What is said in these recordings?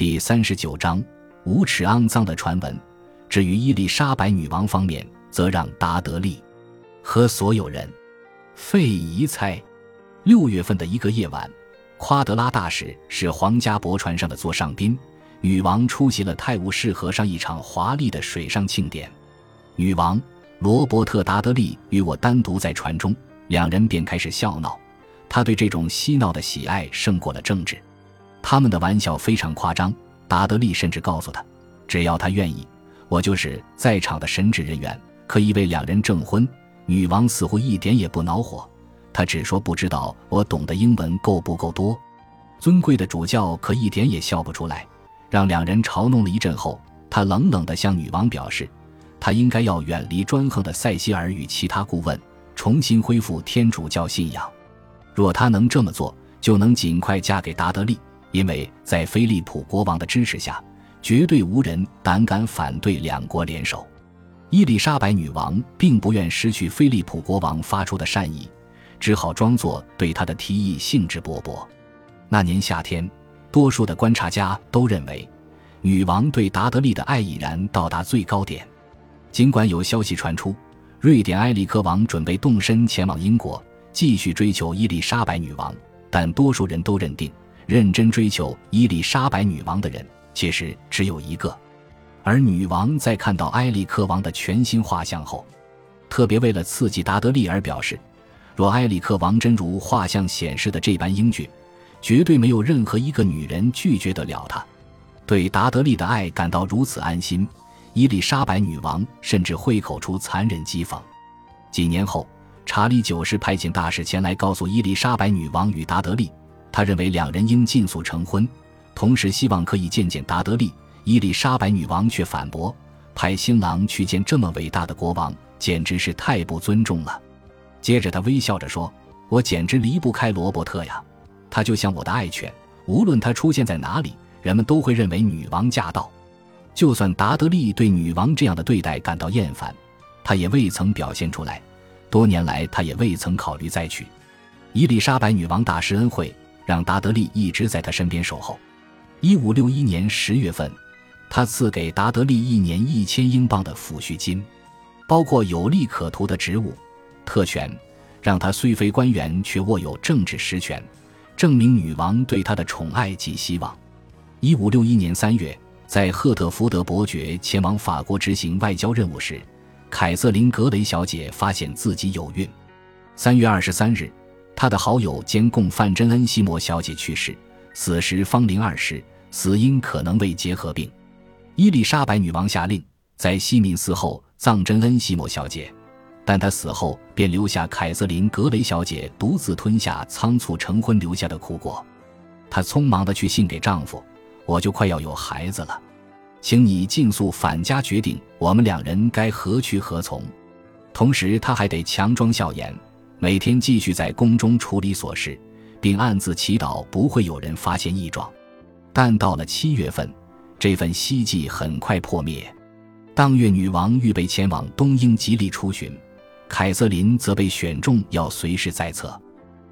第三十九章无耻肮脏的传闻。至于伊丽莎白女王方面，则让达德利和所有人费疑猜。六月份的一个夜晚，夸德拉大使是皇家驳船上的座上宾，女王出席了泰晤士河上一场华丽的水上庆典。女王罗伯特·达德利与我单独在船中，两人便开始笑闹。他对这种嬉闹的喜爱胜过了政治。他们的玩笑非常夸张。达德利甚至告诉他，只要他愿意。我就是在场的神职人员，可以为两人证婚。女王似乎一点也不恼火，她只说不知道我懂得英文够不够多。尊贵的主教可一点也笑不出来，让两人嘲弄了一阵后，他冷冷地向女王表示，他应该要远离专横的塞西尔与其他顾问，重新恢复天主教信仰。若他能这么做，就能尽快嫁给达德利，因为在菲利普国王的支持下。绝对无人胆敢反对两国联手。伊丽莎白女王并不愿失去菲利普国王发出的善意，只好装作对他的提议兴致勃勃。那年夏天，多数的观察家都认为，女王对达德利的爱已然到达最高点。尽管有消息传出，瑞典埃里克王准备动身前往英国，继续追求伊丽莎白女王，但多数人都认定，认真追求伊丽莎白女王的人。其实只有一个，而女王在看到埃里克王的全新画像后，特别为了刺激达德利而表示：若埃里克王真如画像显示的这般英俊，绝对没有任何一个女人拒绝得了他。对达德利的爱感到如此安心，伊丽莎白女王甚至会口出残忍讥讽。几年后，查理九世派遣大使前来告诉伊丽莎白女王与达德利，他认为两人应尽速成婚。同时希望可以见见达德利，伊丽莎白女王却反驳：“派新郎去见这么伟大的国王，简直是太不尊重了。”接着他微笑着说：“我简直离不开罗伯特呀，他就像我的爱犬，无论他出现在哪里，人们都会认为女王驾到。就算达德利对女王这样的对待感到厌烦，他也未曾表现出来。多年来，他也未曾考虑再娶。伊丽莎白女王大施恩惠，让达德利一直在他身边守候。”一五六一年十月份，他赐给达德利一年一千英镑的抚恤金，包括有利可图的职务特权，让他虽非官员却握有政治实权，证明女王对他的宠爱及希望。一五六一年三月，在赫特福德伯爵前往法国执行外交任务时，凯瑟琳·格雷小姐发现自己有孕。三月二十三日，他的好友兼共犯珍恩西摩小姐去世。死时方龄二十，死因可能为结核病。伊丽莎白女王下令在西敏寺后葬珍恩西莫小姐，但她死后便留下凯瑟琳格雷小姐独自吞下仓促成婚留下的苦果。她匆忙地去信给丈夫：“我就快要有孩子了，请你尽速返家决定我们两人该何去何从。”同时，她还得强装笑颜，每天继续在宫中处理琐事。并暗自祈祷不会有人发现异状，但到了七月份，这份希冀很快破灭。当月，女王预备前往东英吉利出巡，凯瑟琳则被选中要随时在侧。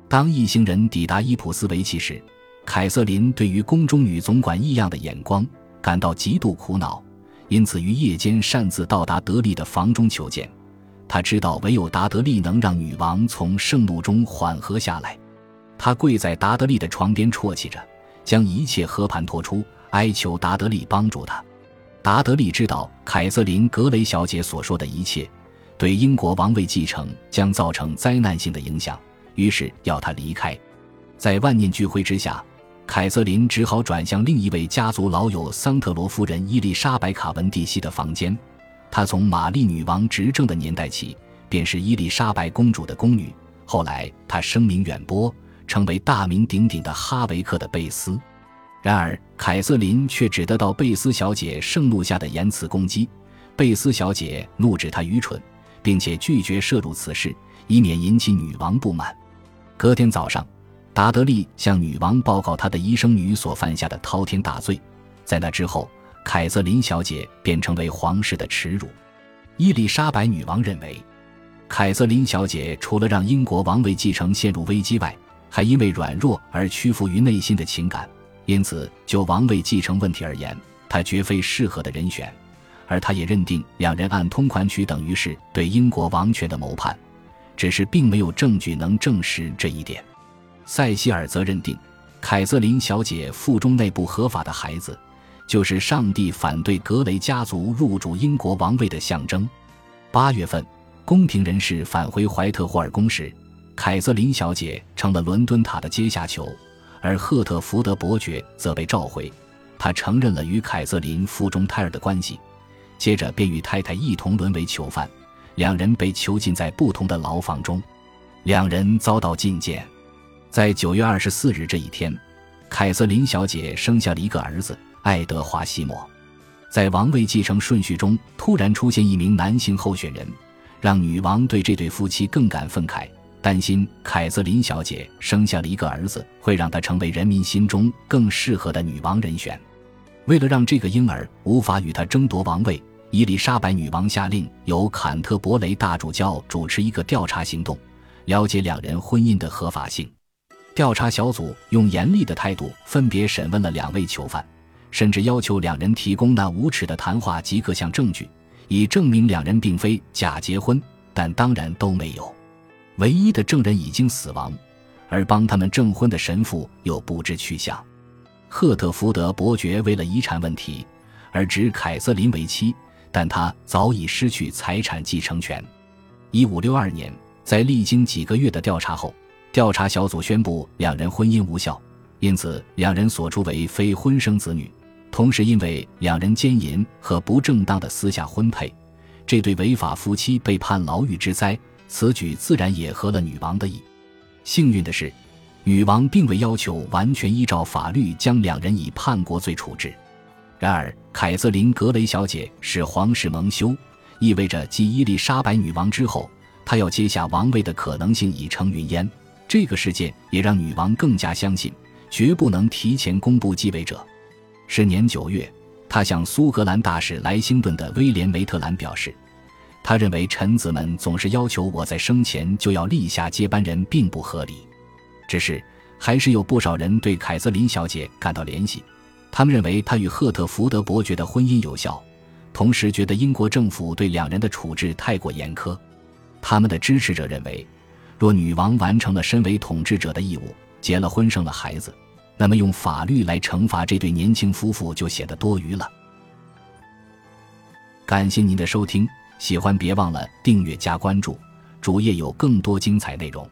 当一行人抵达伊普斯维奇时，凯瑟琳对于宫中女总管异样的眼光感到极度苦恼，因此于夜间擅自到达德利的房中求见。他知道唯有达德利能让女王从盛怒中缓和下来。他跪在达德利的床边啜泣着，将一切和盘托出，哀求达德利帮助他。达德利知道凯瑟琳·格雷小姐所说的一切对英国王位继承将造成灾难性的影响，于是要他离开。在万念俱灰之下，凯瑟琳只好转向另一位家族老友桑特罗夫人伊丽莎白·卡文蒂西的房间。她从玛丽女王执政的年代起便是伊丽莎白公主的宫女，后来她声名远播。成为大名鼎鼎的哈维克的贝斯，然而凯瑟琳却只得到贝斯小姐盛怒下的言辞攻击。贝斯小姐怒指她愚蠢，并且拒绝涉入此事，以免引起女王不满。隔天早上，达德利向女王报告他的医生女所犯下的滔天大罪。在那之后，凯瑟琳小姐便成为皇室的耻辱。伊丽莎白女王认为，凯瑟琳小姐除了让英国王位继承陷入危机外，还因为软弱而屈服于内心的情感，因此就王位继承问题而言，他绝非适合的人选。而他也认定两人按通款曲等于是对英国王权的谋叛，只是并没有证据能证实这一点。塞西尔则认定，凯瑟琳小姐腹中那不合法的孩子，就是上帝反对格雷家族入主英国王位的象征。八月份，宫廷人士返回怀特霍尔宫时，凯瑟琳小姐成了伦敦塔的阶下囚，而赫特福德伯爵则被召回。他承认了与凯瑟琳腹中胎儿的关系。接着便与太太一同沦为囚犯，两人被囚禁在不同的牢房中，两人遭到禁见。在九月二十四日这一天，凯瑟琳小姐生下了一个儿子爱德华西莫。在王位继承顺序中突然出现一名男性候选人，让女王对这对夫妻更感愤慨，担心凯瑟琳小姐生下了一个儿子会让她成为人民心中更适合的女王人选。为了让这个婴儿无法与她争夺王位，伊丽莎白女王下令由坎特伯雷大主教主持一个调查行动，了解两人婚姻的合法性。调查小组用严厉的态度分别审问了两位囚犯，甚至要求两人提供那无耻的谈话及各项证据，以证明两人并非假结婚。但当然都没有。唯一的证人已经死亡，而帮他们证婚的神父又不知去向。赫特福德伯爵为了遗产问题而指凯瑟琳为妻，但他早已失去财产继承权。一五六二年，在历经几个月的调查后，调查小组宣布两人婚姻无效，因此两人所出为非婚生子女。同时，因为两人奸淫和不正当的私下婚配，这对违法夫妻被判牢狱之灾。此举自然也合了女王的意。幸运的是。女王并未要求完全依照法律将两人以叛国罪处置。然而，凯瑟琳·格雷小姐是皇室蒙羞，意味着继伊丽莎白女王之后，她要接下王位的可能性已成云烟。这个事件也让女王更加相信，绝不能提前公布继位者。是年九月，他向苏格兰大使莱辛顿的威廉·梅特兰表示，他认为臣子们总是要求我在生前就要立下接班人，并不合理。只是，还是有不少人对凯瑟琳小姐感到怜惜，他们认为她与赫特福德伯爵的婚姻有效，同时觉得英国政府对两人的处置太过严苛。他们的支持者认为，若女王完成了身为统治者的义务，结了婚，生了孩子，那么用法律来惩罚这对年轻夫妇就显得多余了。感谢您的收听，喜欢别忘了订阅加关注，主页有更多精彩内容。